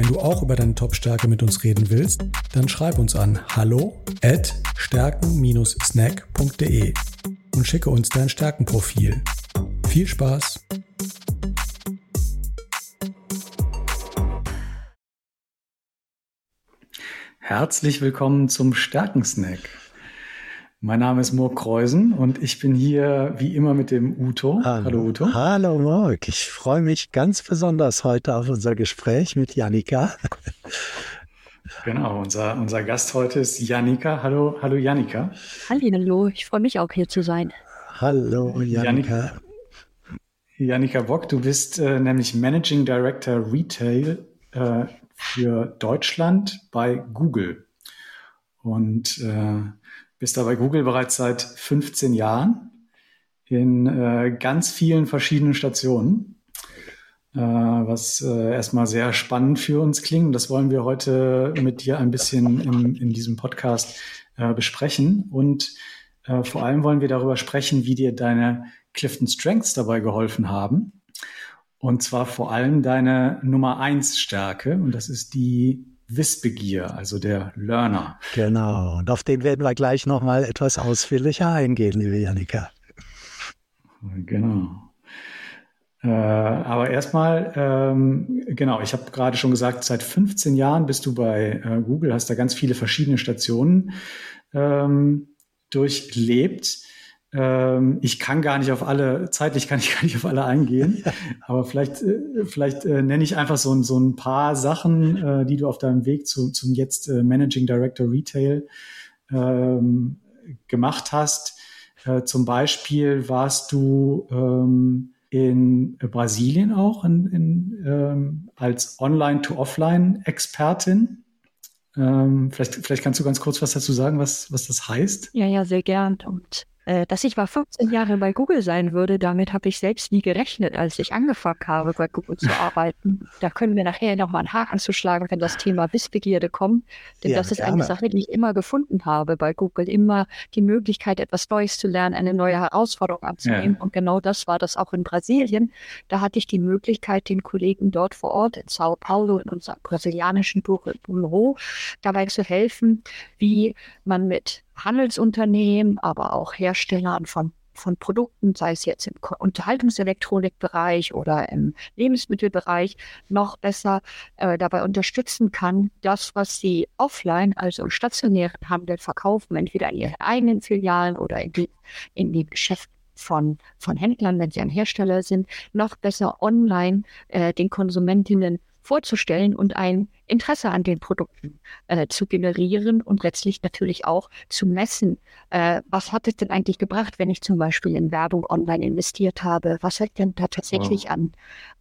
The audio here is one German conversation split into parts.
Wenn du auch über deine Top-Stärke mit uns reden willst, dann schreib uns an hallo at stärken-snack.de und schicke uns dein Stärkenprofil. Viel Spaß! Herzlich willkommen zum Stärkensnack. Mein Name ist Murk Kreusen und ich bin hier wie immer mit dem Uto. Hallo, Hallo Uto. Hallo Murk. Ich freue mich ganz besonders heute auf unser Gespräch mit Janika. Genau, unser, unser Gast heute ist Janika. Hallo, hallo Janika. Hallo, ich freue mich auch hier zu sein. Hallo Janika. Janika Bock, du bist äh, nämlich Managing Director Retail äh, für Deutschland bei Google. Und äh, bist da bei Google bereits seit 15 Jahren in äh, ganz vielen verschiedenen Stationen, äh, was äh, erstmal sehr spannend für uns klingt. Das wollen wir heute mit dir ein bisschen in, in diesem Podcast äh, besprechen. Und äh, vor allem wollen wir darüber sprechen, wie dir deine Clifton Strengths dabei geholfen haben. Und zwar vor allem deine Nummer eins Stärke. Und das ist die Wissbegier, also der Learner. Genau, und auf den werden wir gleich nochmal etwas ausführlicher eingehen, liebe Janika. Genau. Äh, aber erstmal, ähm, genau, ich habe gerade schon gesagt, seit 15 Jahren bist du bei äh, Google, hast da ganz viele verschiedene Stationen ähm, durchlebt. Ähm, ich kann gar nicht auf alle, zeitlich kann ich gar nicht auf alle eingehen, aber vielleicht, äh, vielleicht äh, nenne ich einfach so, so ein paar Sachen, äh, die du auf deinem Weg zu, zum jetzt äh, Managing Director Retail ähm, gemacht hast. Äh, zum Beispiel warst du ähm, in Brasilien auch in, in, ähm, als Online-to-Offline-Expertin. Ähm, vielleicht, vielleicht kannst du ganz kurz was dazu sagen, was, was das heißt. Ja, ja, sehr gern. Und äh, dass ich mal 15 Jahre bei Google sein würde, damit habe ich selbst nie gerechnet, als ich angefangen habe, bei Google zu arbeiten. Da können wir nachher nochmal einen Haken zu schlagen, wenn das Thema Wissbegierde kommt. Denn ja, das ist gerne. eine Sache, die ich immer gefunden habe bei Google. Immer die Möglichkeit, etwas Neues zu lernen, eine neue Herausforderung anzunehmen. Ja. Und genau das war das auch in Brasilien. Da hatte ich die Möglichkeit, den Kollegen dort vor Ort in Sao Paulo, in unserem brasilianischen Büro, dabei zu helfen, wie man mit Handelsunternehmen, aber auch Herstellern von von Produkten, sei es jetzt im Unterhaltungselektronikbereich oder im Lebensmittelbereich, noch besser äh, dabei unterstützen kann, das, was sie offline, also im stationären Handel verkaufen, entweder in ihren eigenen Filialen oder in die, in die Geschäfte von, von Händlern, wenn sie ein Hersteller sind, noch besser online äh, den Konsumentinnen vorzustellen und ein Interesse an den Produkten äh, zu generieren und letztlich natürlich auch zu messen, äh, was hat es denn eigentlich gebracht, wenn ich zum Beispiel in Werbung online investiert habe, was hat denn da tatsächlich wow. an,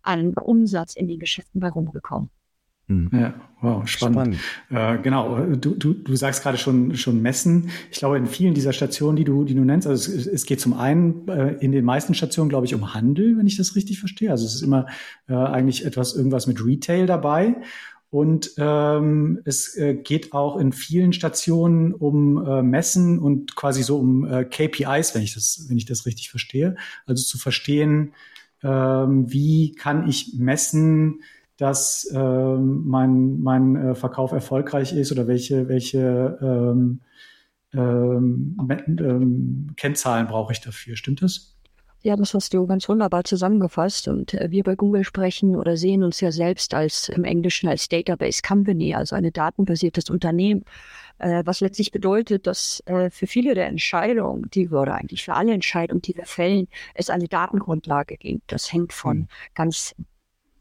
an Umsatz in den Geschäften bei rumgekommen. Hm. Ja, wow, spannend. spannend. Äh, genau, du, du, du sagst gerade schon, schon messen. Ich glaube, in vielen dieser Stationen, die du, die du nennst, also es, es geht zum einen äh, in den meisten Stationen, glaube ich, um Handel, wenn ich das richtig verstehe. Also es ist immer äh, eigentlich etwas, irgendwas mit Retail dabei. Und ähm, es äh, geht auch in vielen Stationen um äh, Messen und quasi so um äh, KPIs, wenn ich das, wenn ich das richtig verstehe. Also zu verstehen, ähm, wie kann ich messen, dass ähm, mein, mein äh, Verkauf erfolgreich ist oder welche, welche ähm, ähm, ähm, Kennzahlen brauche ich dafür. Stimmt das? Ja, das hast du ganz wunderbar zusammengefasst. Und äh, wir bei Google sprechen oder sehen uns ja selbst als im Englischen als Database Company, also eine datenbasiertes Unternehmen, äh, was letztlich bedeutet, dass äh, für viele der Entscheidungen, die wir oder eigentlich für alle Entscheidungen, die wir fällen, es eine Datengrundlage gibt. Das hängt von mhm. ganz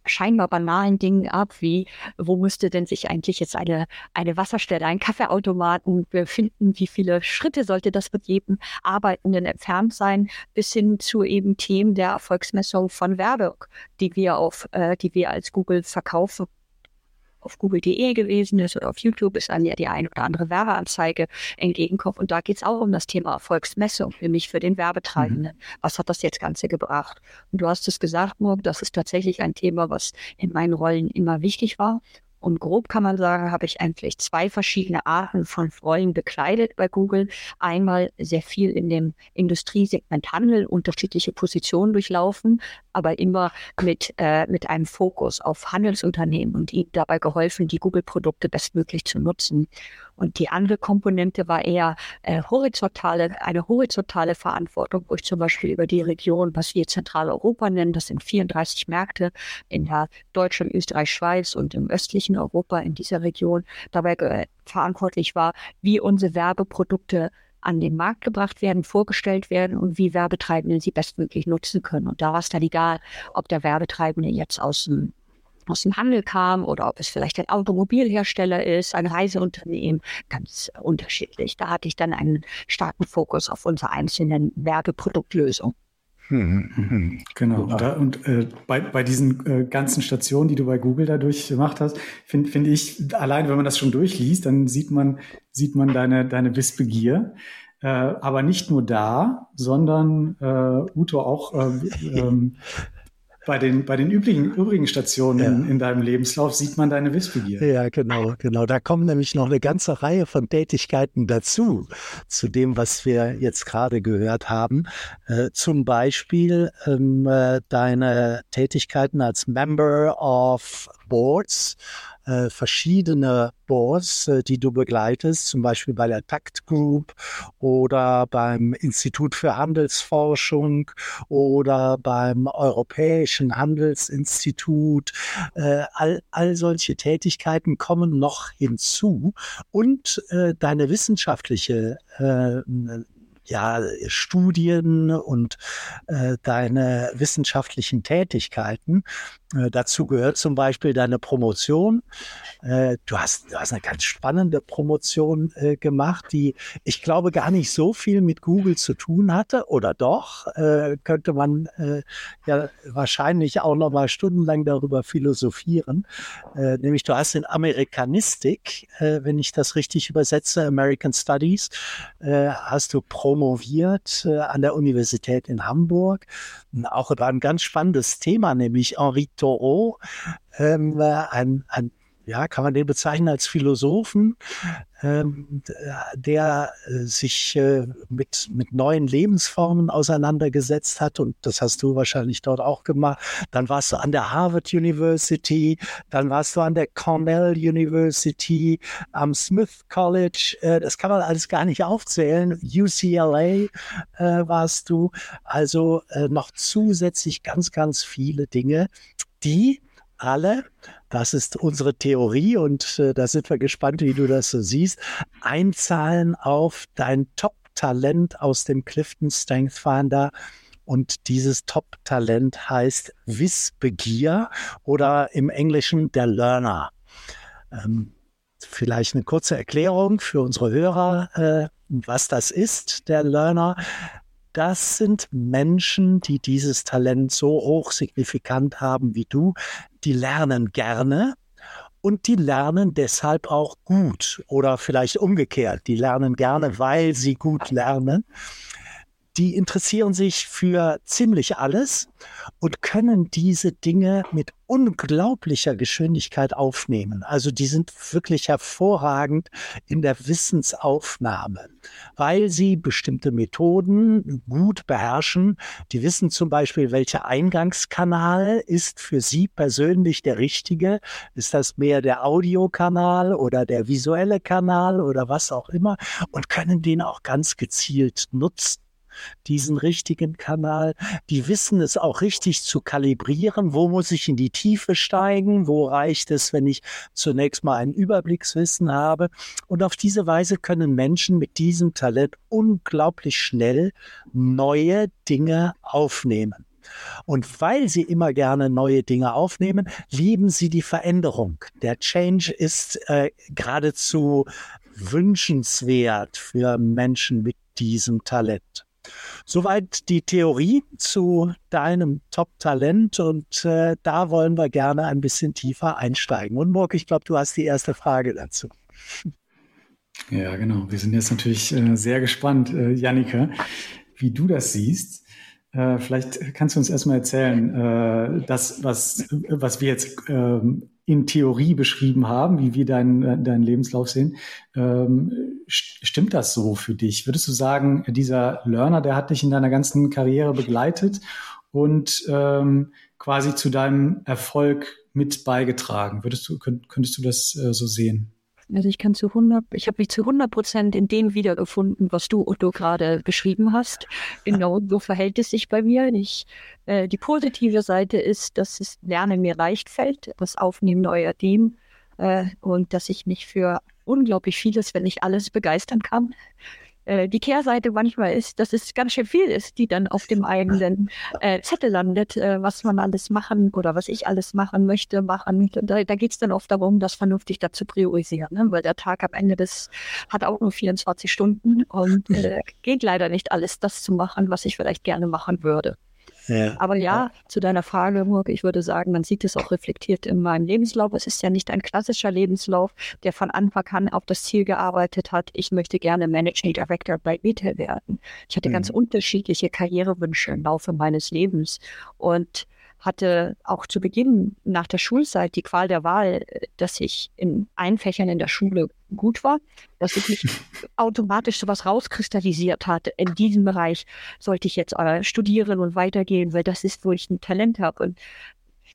scheinbar banalen Dingen ab, wie wo müsste denn sich eigentlich jetzt eine, eine Wasserstelle, ein Kaffeeautomaten befinden, wie viele Schritte sollte das mit jedem Arbeitenden entfernt sein, bis hin zu eben Themen der Erfolgsmessung von Werbung, die wir auf, äh, die wir als Google verkaufen auf google.de gewesen ist oder auf YouTube, ist dann ja die ein oder andere Werbeanzeige entgegenkommt. Und da geht es auch um das Thema Erfolgsmessung, nämlich für den Werbetreibenden. Mhm. Was hat das jetzt Ganze gebracht? Und du hast es gesagt, Murk, das ist tatsächlich ein Thema, was in meinen Rollen immer wichtig war. Und grob kann man sagen, habe ich eigentlich zwei verschiedene Arten von Rollen bekleidet bei Google. Einmal sehr viel in dem Industriesegment Handel, unterschiedliche Positionen durchlaufen, aber immer mit, äh, mit einem Fokus auf Handelsunternehmen und ihnen dabei geholfen, die Google-Produkte bestmöglich zu nutzen. Und die andere Komponente war eher äh, horizontale, eine horizontale Verantwortung, wo ich zum Beispiel über die Region, was wir Zentraleuropa nennen, das sind 34 Märkte in der Deutschland, Österreich, Schweiz und im östlichen Europa in dieser Region dabei äh, verantwortlich war, wie unsere Werbeprodukte an den Markt gebracht werden, vorgestellt werden und wie Werbetreibende sie bestmöglich nutzen können. Und da war es dann egal, ob der Werbetreibende jetzt aus dem aus dem Handel kam oder ob es vielleicht ein Automobilhersteller ist, ein Reiseunternehmen, ganz unterschiedlich. Da hatte ich dann einen starken Fokus auf unsere einzelnen Werbeproduktlösungen. Hm, hm, hm. Genau. Und, da, und äh, bei, bei diesen äh, ganzen Stationen, die du bei Google dadurch gemacht hast, finde find ich, allein wenn man das schon durchliest, dann sieht man, sieht man deine, deine Wissbegier. Äh, aber nicht nur da, sondern äh, Uto auch äh, ähm, bei den, bei den übrigen, übrigen Stationen ja. in, in, deinem Lebenslauf sieht man deine Wissbegier. Ja, genau, genau. Da kommen nämlich noch eine ganze Reihe von Tätigkeiten dazu, zu dem, was wir jetzt gerade gehört haben. Äh, zum Beispiel ähm, äh, deine Tätigkeiten als Member of Boards äh, verschiedene Boards, äh, die du begleitest, zum Beispiel bei der Tact Group oder beim Institut für Handelsforschung oder beim Europäischen Handelsinstitut. Äh, all, all solche Tätigkeiten kommen noch hinzu und äh, deine wissenschaftliche äh, ja, Studien und äh, deine wissenschaftlichen Tätigkeiten. Äh, dazu gehört zum Beispiel deine Promotion. Äh, du, hast, du hast eine ganz spannende Promotion äh, gemacht, die ich glaube gar nicht so viel mit Google zu tun hatte. Oder doch? Äh, könnte man äh, ja wahrscheinlich auch noch mal stundenlang darüber philosophieren. nämlich du hast in Amerikanistik, wenn ich das richtig übersetze, American Studies, hast du promoviert an der Universität in Hamburg. Auch über ein ganz spannendes Thema, nämlich Henri Thoreau, ähm, ein, ein ja, kann man den bezeichnen als Philosophen, ähm, der äh, sich äh, mit, mit neuen Lebensformen auseinandergesetzt hat. Und das hast du wahrscheinlich dort auch gemacht. Dann warst du an der Harvard University, dann warst du an der Cornell University, am Smith College. Äh, das kann man alles gar nicht aufzählen. UCLA äh, warst du. Also äh, noch zusätzlich ganz, ganz viele Dinge, die alle, das ist unsere Theorie und äh, da sind wir gespannt, wie du das so siehst, einzahlen auf dein Top-Talent aus dem Clifton Strength Finder. Und dieses Top-Talent heißt Wissbegier oder im Englischen der Learner. Ähm, vielleicht eine kurze Erklärung für unsere Hörer, äh, was das ist, der Learner das sind Menschen, die dieses Talent so hoch signifikant haben wie du, die lernen gerne und die lernen deshalb auch gut oder vielleicht umgekehrt, die lernen gerne, weil sie gut lernen die interessieren sich für ziemlich alles und können diese Dinge mit unglaublicher Geschwindigkeit aufnehmen. Also die sind wirklich hervorragend in der Wissensaufnahme, weil sie bestimmte Methoden gut beherrschen. Die wissen zum Beispiel, welcher Eingangskanal ist für sie persönlich der richtige. Ist das mehr der Audiokanal oder der visuelle Kanal oder was auch immer und können den auch ganz gezielt nutzen diesen richtigen Kanal. Die wissen es auch richtig zu kalibrieren. Wo muss ich in die Tiefe steigen? Wo reicht es, wenn ich zunächst mal ein Überblickswissen habe? Und auf diese Weise können Menschen mit diesem Talent unglaublich schnell neue Dinge aufnehmen. Und weil sie immer gerne neue Dinge aufnehmen, lieben sie die Veränderung. Der Change ist äh, geradezu wünschenswert für Menschen mit diesem Talent. Soweit die Theorie zu deinem Top-Talent und äh, da wollen wir gerne ein bisschen tiefer einsteigen. Und Murk, ich glaube, du hast die erste Frage dazu. Ja, genau. Wir sind jetzt natürlich äh, sehr gespannt, äh, Jannika, wie du das siehst. Äh, vielleicht kannst du uns erstmal erzählen, äh, das, was, was wir jetzt ähm, in Theorie beschrieben haben, wie wir deinen, deinen Lebenslauf sehen. Ähm, stimmt das so für dich? Würdest du sagen, dieser Learner, der hat dich in deiner ganzen Karriere begleitet und ähm, quasi zu deinem Erfolg mit beigetragen? Würdest du, könntest du das äh, so sehen? Also ich kann zu 100, ich habe mich zu 100 Prozent in dem wiedergefunden, was du, Otto, gerade beschrieben hast. Genau so verhält es sich bei mir. Ich, äh, die positive Seite ist, dass es Lernen mir leicht fällt, das Aufnehmen neuer Themen äh, und dass ich mich für unglaublich vieles, wenn nicht alles, begeistern kann. Äh, die Kehrseite manchmal ist, dass es ganz schön viel ist, die dann auf dem eigenen äh, Zettel landet, äh, was man alles machen oder was ich alles machen möchte, machen. Da, da geht es dann oft darum, das vernünftig dazu priorisieren, ne? weil der Tag am Ende des hat auch nur 24 Stunden und äh, geht leider nicht alles das zu machen, was ich vielleicht gerne machen würde. Ja. Aber ja, zu deiner Frage, Murke, ich würde sagen, man sieht es auch reflektiert in meinem Lebenslauf. Es ist ja nicht ein klassischer Lebenslauf, der von Anfang an auf das Ziel gearbeitet hat, ich möchte gerne Managing Director bei Retail werden. Ich hatte mhm. ganz unterschiedliche Karrierewünsche im Laufe meines Lebens und hatte auch zu Beginn nach der Schulzeit die Qual der Wahl, dass ich in allen Fächern in der Schule gut war, dass ich mich automatisch sowas rauskristallisiert hatte. In diesem Bereich sollte ich jetzt äh, studieren und weitergehen, weil das ist, wo ich ein Talent habe. Und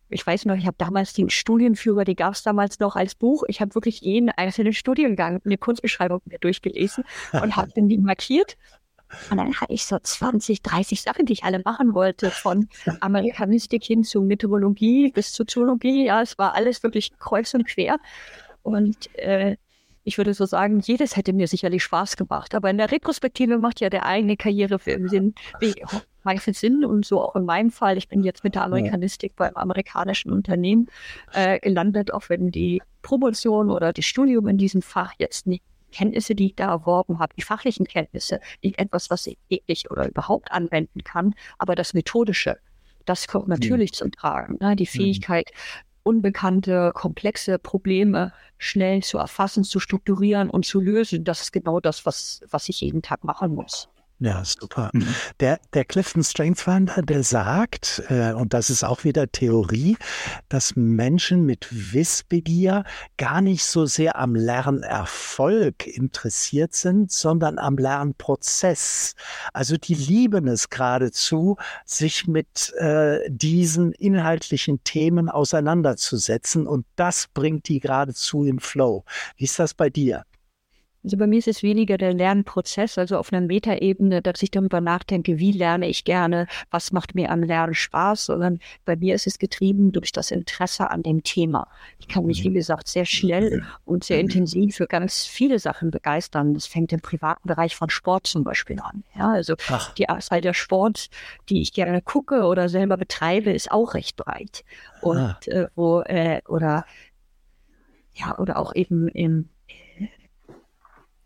ich weiß noch, ich habe damals den Studienführer, die gab es damals noch als Buch. Ich habe wirklich jeden einzelnen Studiengang, eine Kunstbeschreibung mir durchgelesen und habe den markiert und dann hatte ich so 20, 30 Sachen, die ich alle machen wollte, von Amerikanistik hin zu Meteorologie bis zu Zoologie. Ja, es war alles wirklich kreuz und quer. Und äh, ich würde so sagen, jedes hätte mir sicherlich Spaß gemacht. Aber in der Retrospektive macht ja der eigene Karriere für im Sinn, meistens Sinn und so auch in meinem Fall. Ich bin jetzt mit der Amerikanistik beim amerikanischen Unternehmen äh, gelandet, auch wenn die Promotion oder das Studium in diesem Fach jetzt nicht Kenntnisse, die ich da erworben habe, die fachlichen Kenntnisse, nicht etwas, was ich täglich oder überhaupt anwenden kann, aber das Methodische, das kommt natürlich mhm. zum Tragen. Ne? Die mhm. Fähigkeit, unbekannte, komplexe Probleme schnell zu erfassen, zu strukturieren und zu lösen, das ist genau das, was, was ich jeden Tag machen muss. Ja, super. Mhm. Der, der Clifton Strengthsfinder, der sagt, äh, und das ist auch wieder Theorie, dass Menschen mit Wissbegier gar nicht so sehr am Lernerfolg interessiert sind, sondern am Lernprozess. Also die lieben es geradezu, sich mit äh, diesen inhaltlichen Themen auseinanderzusetzen und das bringt die geradezu in Flow. Wie ist das bei dir? Also bei mir ist es weniger der Lernprozess, also auf einer Metaebene, dass ich darüber nachdenke, wie lerne ich gerne, was macht mir am Lernen Spaß, sondern bei mir ist es getrieben durch das Interesse an dem Thema. Ich kann mich, wie mhm. gesagt, sehr schnell und sehr intensiv für ganz viele Sachen begeistern. Das fängt im privaten Bereich von Sport zum Beispiel an. Ja, also Ach. die Anzahl der Sport, die ich gerne gucke oder selber betreibe, ist auch recht breit. Und ah. äh, wo, äh, oder ja, oder auch eben im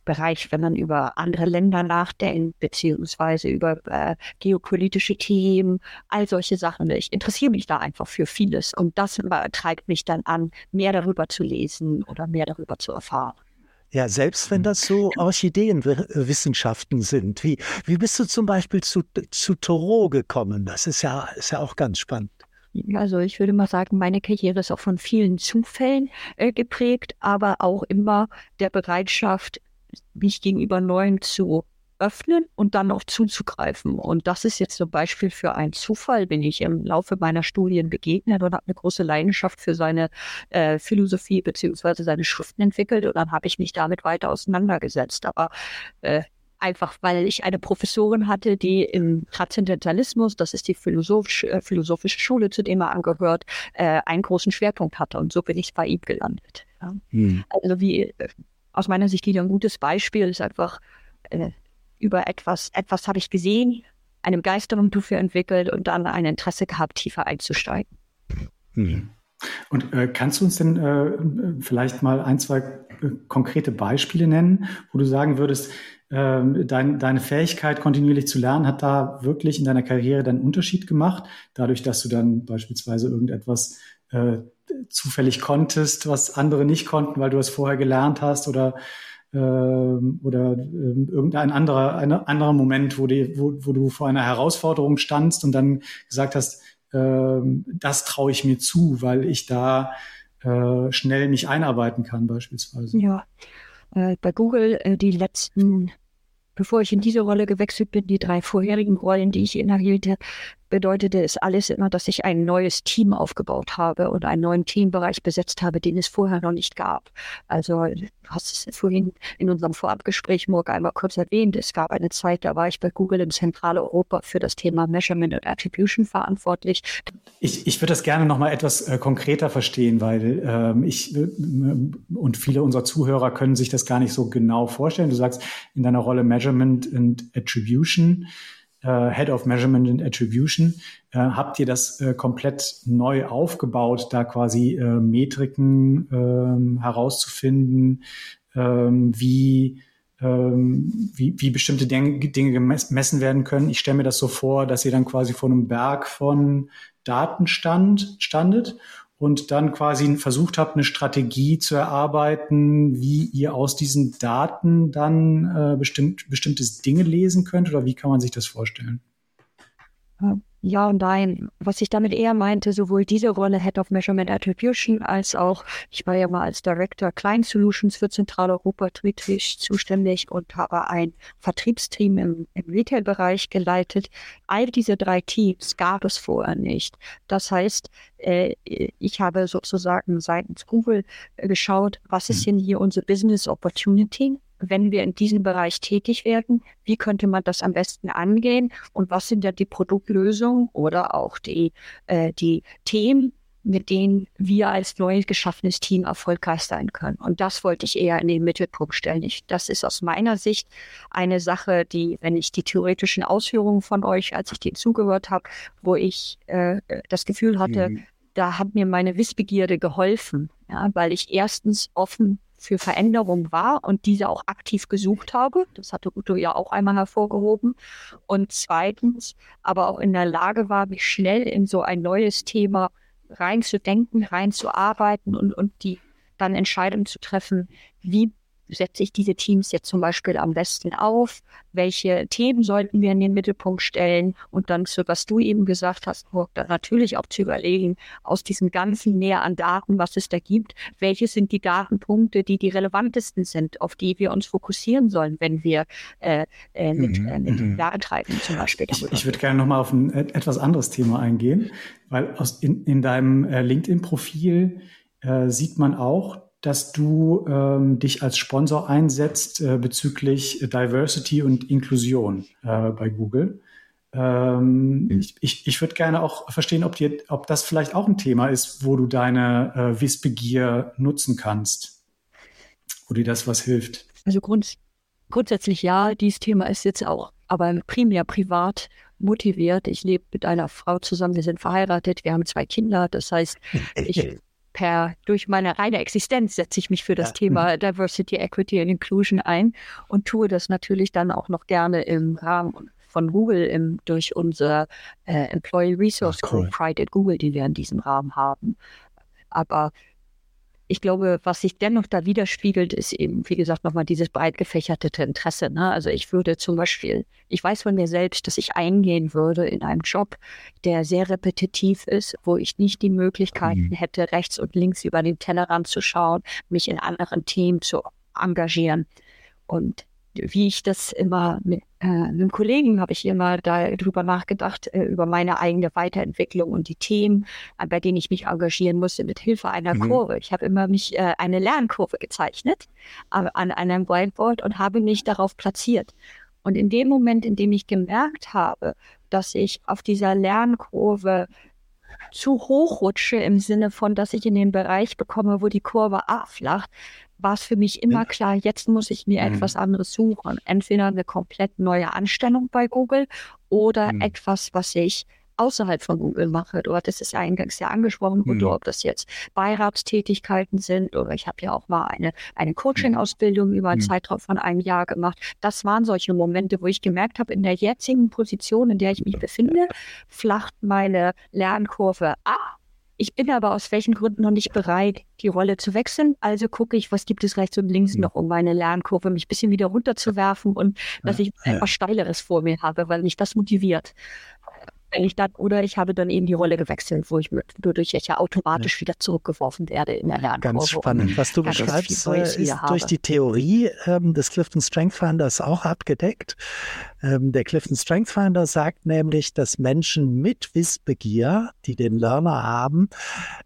Bereich, wenn man über andere Länder nachdenkt, beziehungsweise über äh, geopolitische Themen, all solche Sachen. Ich interessiere mich da einfach für vieles und das treibt mich dann an, mehr darüber zu lesen oder mehr darüber zu erfahren. Ja, selbst wenn das so Orchideenwissenschaften sind. Wie, wie bist du zum Beispiel zu, zu Toro gekommen? Das ist ja, ist ja auch ganz spannend. Also ich würde mal sagen, meine Karriere ist auch von vielen Zufällen äh, geprägt, aber auch immer der Bereitschaft, mich gegenüber Neuem zu öffnen und dann noch zuzugreifen. Und das ist jetzt ein Beispiel für einen Zufall, bin ich im Laufe meiner Studien begegnet und habe eine große Leidenschaft für seine äh, Philosophie beziehungsweise seine Schriften entwickelt und dann habe ich mich damit weiter auseinandergesetzt. Aber äh, einfach, weil ich eine Professorin hatte, die im Transzendentalismus, das ist die philosophische, äh, philosophische Schule, zu dem er angehört, äh, einen großen Schwerpunkt hatte. Und so bin ich bei ihm gelandet. Ja. Hm. Also wie äh, aus meiner Sicht wieder ein gutes Beispiel ist einfach äh, über etwas, etwas habe ich gesehen, eine Begeisterung dafür entwickelt und dann ein Interesse gehabt, tiefer einzusteigen. Hm. Und äh, kannst du uns denn äh, vielleicht mal ein, zwei äh, konkrete Beispiele nennen, wo du sagen würdest, ähm, dein, deine Fähigkeit, kontinuierlich zu lernen, hat da wirklich in deiner Karriere dann Unterschied gemacht, dadurch, dass du dann beispielsweise irgendetwas äh, zufällig konntest, was andere nicht konnten, weil du es vorher gelernt hast oder äh, oder äh, irgendein anderer ein anderer Moment, wo, die, wo, wo du vor einer Herausforderung standst und dann gesagt hast, äh, das traue ich mir zu, weil ich da äh, schnell mich einarbeiten kann beispielsweise. Ja, äh, bei Google äh, die letzten bevor ich in diese Rolle gewechselt bin, die drei vorherigen Rollen, die ich innehielt, bedeutete es alles immer, dass ich ein neues Team aufgebaut habe und einen neuen Teambereich besetzt habe, den es vorher noch nicht gab. Also du hast es vorhin in unserem Vorabgespräch, Morgen, einmal kurz erwähnt. Es gab eine Zeit, da war ich bei Google in Zentraleuropa für das Thema Measurement und Attribution verantwortlich. Ich, ich würde das gerne noch mal etwas äh, konkreter verstehen, weil ähm, ich äh, und viele unserer Zuhörer können sich das gar nicht so genau vorstellen. Du sagst in deiner Rolle Measurement und Attribution äh, Head of Measurement and Attribution, äh, habt ihr das äh, komplett neu aufgebaut, da quasi äh, Metriken ähm, herauszufinden, ähm, wie, ähm, wie, wie bestimmte Dinge, Dinge gemessen werden können. Ich stelle mir das so vor, dass ihr dann quasi vor einem Berg von Daten stand, standet und dann quasi versucht habt, eine Strategie zu erarbeiten, wie ihr aus diesen Daten dann äh, bestimmt, bestimmtes Dinge lesen könnt oder wie kann man sich das vorstellen? Ja und nein. Was ich damit eher meinte, sowohl diese Rolle Head of Measurement Attribution als auch, ich war ja mal als Director Client Solutions für Zentraleuropa Tritrisch zuständig und habe ein Vertriebsteam im, im Retail-Bereich geleitet. All diese drei Teams gab es vorher nicht. Das heißt, äh, ich habe sozusagen seitens Google äh, geschaut, was ist mhm. denn hier unsere Business Opportunity? Wenn wir in diesem Bereich tätig werden, wie könnte man das am besten angehen und was sind da die Produktlösungen oder auch die, äh, die Themen, mit denen wir als neu geschaffenes Team erfolgreich sein können. Und das wollte ich eher in den Mittelpunkt stellen. Ich, das ist aus meiner Sicht eine Sache, die, wenn ich die theoretischen Ausführungen von euch, als ich denen zugehört habe, wo ich äh, das Gefühl hatte, mhm. da hat mir meine Wissbegierde geholfen, ja, weil ich erstens offen für Veränderung war und diese auch aktiv gesucht habe. Das hatte Udo ja auch einmal hervorgehoben. Und zweitens aber auch in der Lage war, mich schnell in so ein neues Thema reinzudenken, reinzuarbeiten und, und die dann Entscheidungen zu treffen, wie setze ich diese Teams jetzt zum Beispiel am besten auf? Welche Themen sollten wir in den Mittelpunkt stellen? Und dann zu, was du eben gesagt hast, natürlich auch zu überlegen, aus diesem ganzen Meer an Daten, was es da gibt, welche sind die Datenpunkte, die die relevantesten sind, auf die wir uns fokussieren sollen, wenn wir äh, äh, mit, mhm. äh, mit mhm. Datentreiben zum Beispiel. Ich, ich würde gerne nochmal auf ein äh, etwas anderes Thema eingehen, weil aus, in, in deinem äh, LinkedIn-Profil äh, sieht man auch, dass du ähm, dich als Sponsor einsetzt äh, bezüglich Diversity und Inklusion äh, bei Google. Ähm, mhm. Ich, ich, ich würde gerne auch verstehen, ob, dir, ob das vielleicht auch ein Thema ist, wo du deine äh, Wissbegier nutzen kannst, wo dir das was hilft. Also grund, grundsätzlich ja, dieses Thema ist jetzt auch, aber primär privat motiviert. Ich lebe mit einer Frau zusammen, wir sind verheiratet, wir haben zwei Kinder. Das heißt, ich per, durch meine reine Existenz setze ich mich für das ja. Thema mhm. Diversity, Equity and Inclusion ein und tue das natürlich dann auch noch gerne im Rahmen von Google im, durch unser äh, Employee Resource Ach, cool. Group Pride at Google, die wir in diesem Rahmen haben. Aber ich glaube, was sich dennoch da widerspiegelt, ist eben, wie gesagt, nochmal dieses breit gefächerte Interesse. Ne? Also ich würde zum Beispiel, ich weiß von mir selbst, dass ich eingehen würde in einem Job, der sehr repetitiv ist, wo ich nicht die Möglichkeiten mhm. hätte, rechts und links über den Tellerrand zu schauen, mich in anderen Teams zu engagieren. Und wie ich das immer mit äh, einem Kollegen habe ich immer darüber nachgedacht, äh, über meine eigene Weiterentwicklung und die Themen, äh, bei denen ich mich engagieren musste, mit Hilfe einer mhm. Kurve. Ich habe immer mich äh, eine Lernkurve gezeichnet äh, an einem Whiteboard und habe mich darauf platziert. Und in dem Moment, in dem ich gemerkt habe, dass ich auf dieser Lernkurve zu hoch rutsche im Sinne von, dass ich in den Bereich bekomme, wo die Kurve abflacht, war es für mich immer klar, jetzt muss ich mir mhm. etwas anderes suchen. Entweder eine komplett neue Anstellung bei Google oder mhm. etwas, was ich außerhalb von Google mache. Du hattest es ja eingangs ja angesprochen, mhm. ob das jetzt Beiratstätigkeiten sind oder ich habe ja auch mal eine, eine Coaching-Ausbildung über einen mhm. Zeitraum von einem Jahr gemacht. Das waren solche Momente, wo ich gemerkt habe, in der jetzigen Position, in der ich mich befinde, flacht meine Lernkurve ab ich bin aber aus welchen Gründen noch nicht bereit, die Rolle zu wechseln. Also gucke ich, was gibt es rechts und links mhm. noch, um meine Lernkurve mich ein bisschen wieder runterzuwerfen und dass ich etwas Steileres vor mir habe, weil mich das motiviert wenn ich dann, oder ich habe dann eben die Rolle gewechselt, wo ich durch ich ja automatisch ja. wieder zurückgeworfen werde in der Lernkurve. Ganz spannend. Was du beschreibst, äh, ist durch die Theorie ähm, des Clifton Strength Finders auch abgedeckt. Ähm, der Clifton Strength Finder sagt nämlich, dass Menschen mit Wissbegier, die den Learner haben,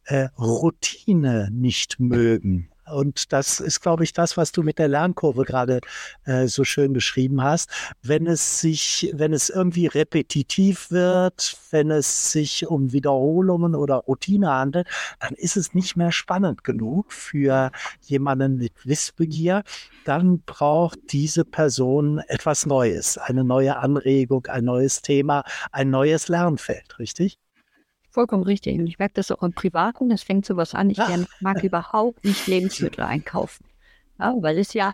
äh, Routine nicht mögen. Und das ist, glaube ich, das, was du mit der Lernkurve gerade äh, so schön beschrieben hast. Wenn es sich, wenn es irgendwie repetitiv wird, wenn es sich um Wiederholungen oder Routine handelt, dann ist es nicht mehr spannend genug für jemanden mit Wissbegier. Dann braucht diese Person etwas Neues, eine neue Anregung, ein neues Thema, ein neues Lernfeld, richtig? Vollkommen richtig. Und ich merke das auch im Privaten. Das fängt sowas an. Ich gern, mag überhaupt nicht Lebensmittel einkaufen. Ja, weil es ja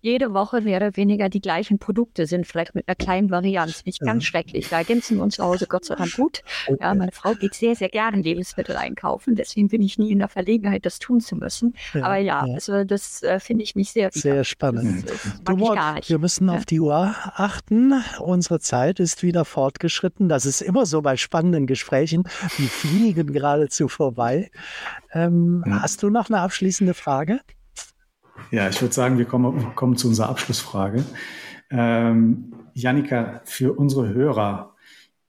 jede Woche mehr oder weniger die gleichen Produkte sind, vielleicht mit einer kleinen Varianz. Nicht ganz ja. schrecklich. Da ergänzen wir uns zu Hause Gott sei Dank gut. Okay. Ja, meine Frau geht sehr, sehr gerne Lebensmittel einkaufen. Deswegen bin ich nie in der Verlegenheit, das tun zu müssen. Ja, Aber ja, ja. also das äh, finde ich mich sehr Sehr spannend. Das, das du, wir müssen auf die Uhr achten. Unsere Zeit ist wieder fortgeschritten. Das ist immer so bei spannenden Gesprächen. Die fliegen geradezu vorbei. Ähm, hast du noch eine abschließende Frage? Ja, ich würde sagen, wir kommen, kommen zu unserer Abschlussfrage. Ähm, Janika, für unsere Hörer,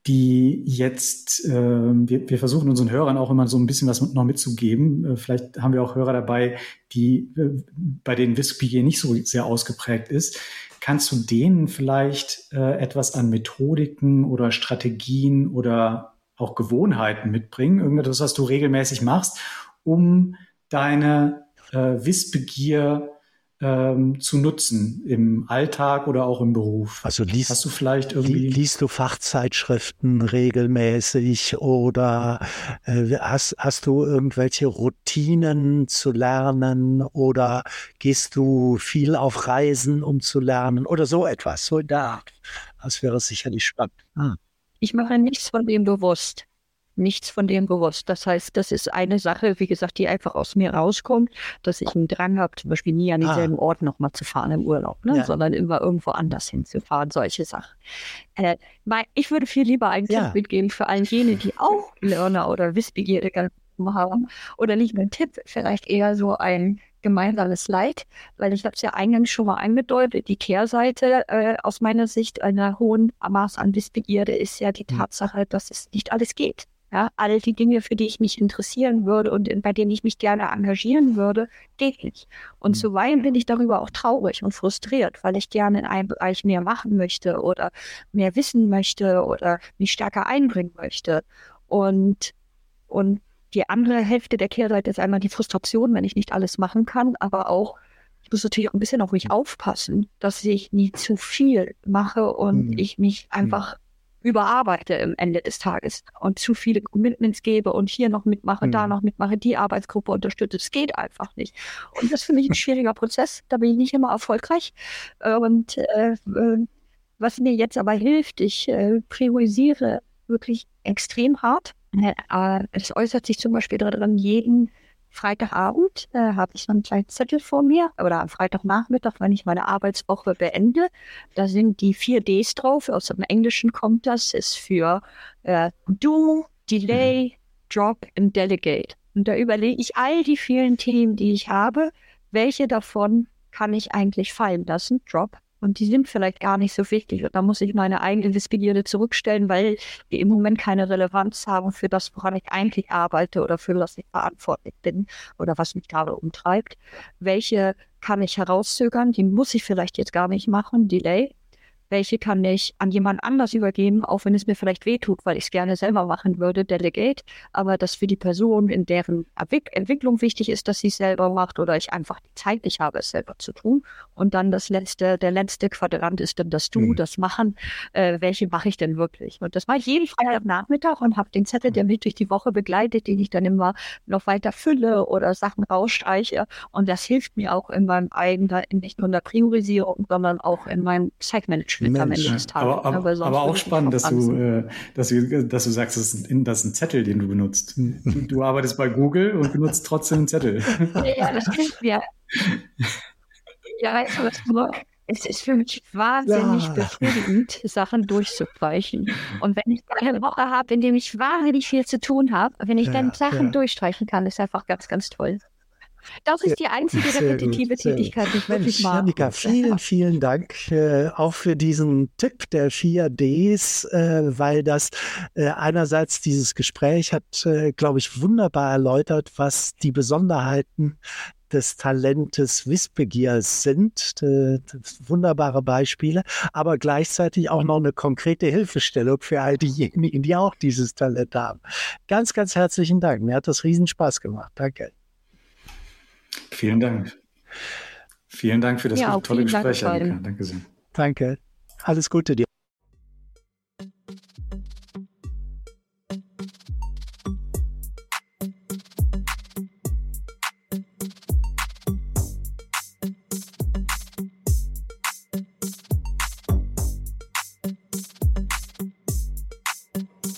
die jetzt, äh, wir, wir versuchen unseren Hörern auch immer so ein bisschen was noch mitzugeben. Äh, vielleicht haben wir auch Hörer dabei, die äh, bei denen Wissbegier nicht so sehr ausgeprägt ist. Kannst du denen vielleicht äh, etwas an Methodiken oder Strategien oder auch Gewohnheiten mitbringen? Irgendetwas, was du regelmäßig machst, um deine Wissbegier ähm, zu nutzen im Alltag oder auch im Beruf? Also liest, Hast du vielleicht irgendwie liest du Fachzeitschriften regelmäßig oder äh, hast, hast du irgendwelche Routinen zu lernen oder gehst du viel auf Reisen, um zu lernen oder so etwas? So in der Art. Das wäre sicherlich spannend. Ah. Ich mache nichts von dem bewusst nichts von dem bewusst. Das heißt, das ist eine Sache, wie gesagt, die einfach aus mir rauskommt, dass ich einen Drang habe, zum Beispiel nie an denselben ah. Ort nochmal zu fahren im Urlaub, ne? Ja. sondern immer irgendwo anders hinzufahren, solche Sachen. Äh, ich würde viel lieber einen ja. Tipp mitgeben für all jene, die auch Lerner oder Wissbegierde haben. Oder nicht ein Tipp, vielleicht eher so ein gemeinsames Leid, weil ich habe es ja eingangs schon mal angedeutet, die Kehrseite äh, aus meiner Sicht einer hohen Maß an Wissbegierde ist ja die hm. Tatsache, dass es nicht alles geht. Ja, all die Dinge, für die ich mich interessieren würde und bei denen ich mich gerne engagieren würde, geht nicht. Und mhm. zuweilen bin ich darüber auch traurig und frustriert, weil ich gerne in einem Bereich mehr machen möchte oder mehr wissen möchte oder mich stärker einbringen möchte. Und, und die andere Hälfte der Kehrseite ist einmal die Frustration, wenn ich nicht alles machen kann, aber auch ich muss natürlich auch ein bisschen auf mich aufpassen, dass ich nie zu viel mache und mhm. ich mich einfach überarbeite im Ende des Tages und zu viele Commitments gebe und hier noch mitmache, mhm. da noch mitmache, die Arbeitsgruppe unterstütze. Es geht einfach nicht. Und das finde ich ein schwieriger Prozess. Da bin ich nicht immer erfolgreich. Und äh, äh was mir jetzt aber hilft, ich äh, priorisiere wirklich extrem hart. Äh, es äußert sich zum Beispiel darin, jeden Freitagabend äh, habe ich so einen kleinen Zettel vor mir oder am Freitagnachmittag, wenn ich meine Arbeitswoche beende. Da sind die vier Ds drauf. Aus dem Englischen kommt das, ist für äh, Do, Delay, Drop und Delegate. Und da überlege ich all die vielen Themen, die ich habe, welche davon kann ich eigentlich fallen lassen, Drop, und die sind vielleicht gar nicht so wichtig. Und da muss ich meine eigene Wissbegierde zurückstellen, weil die im Moment keine Relevanz haben für das, woran ich eigentlich arbeite oder für was ich verantwortlich bin oder was mich gerade umtreibt. Welche kann ich herauszögern? Die muss ich vielleicht jetzt gar nicht machen, Delay. Welche kann ich an jemand anders übergeben, auch wenn es mir vielleicht wehtut, weil ich es gerne selber machen würde, Delegate, aber das für die Person, in deren Entwicklung wichtig ist, dass sie es selber macht oder ich einfach die Zeit nicht habe, es selber zu tun. Und dann das letzte, der letzte Quadrant ist dann das Du, mhm. das Machen. Äh, welche mache ich denn wirklich? Und das mache ich jeden Freitagnachmittag und habe den Zettel, der mich durch die Woche begleitet, den ich dann immer noch weiter fülle oder Sachen rausstreiche. Und das hilft mir auch in meinem eigenen, nicht nur in der Priorisierung, sondern auch in meinem Zeitmanagement am Ende des Tages. Aber, aber, ja, aber auch spannend, dass du, äh, dass, du, dass du sagst, das ist, ein, das ist ein Zettel, den du benutzt. Du arbeitest bei Google und benutzt trotzdem einen Zettel. Ja, das hilft mir. Ja, weißt du, was es ist für mich wahnsinnig ja. befriedigend, Sachen durchzustreichen. Und wenn ich eine Woche habe, in der ich wahnsinnig viel zu tun habe, wenn ich ja, dann Sachen ja. durchstreichen kann, ist einfach ganz, ganz toll. Das ist die einzige repetitive Tätigkeit, die ich wirklich mache. Janika, vielen, vielen Dank äh, auch für diesen Tipp der 4Ds, äh, weil das äh, einerseits dieses Gespräch hat, äh, glaube ich, wunderbar erläutert, was die Besonderheiten des Talentes Wissbegiers sind. Äh, wunderbare Beispiele, aber gleichzeitig auch noch eine konkrete Hilfestellung für all diejenigen, die auch dieses Talent haben. Ganz, ganz herzlichen Dank. Mir hat das riesen Spaß gemacht. Danke. Vielen Dank. Vielen Dank für das ja, tolle Gespräch, Dank Annika. Danke sehr. Danke. Alles Gute dir.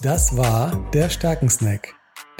Das war der Stärkensnack,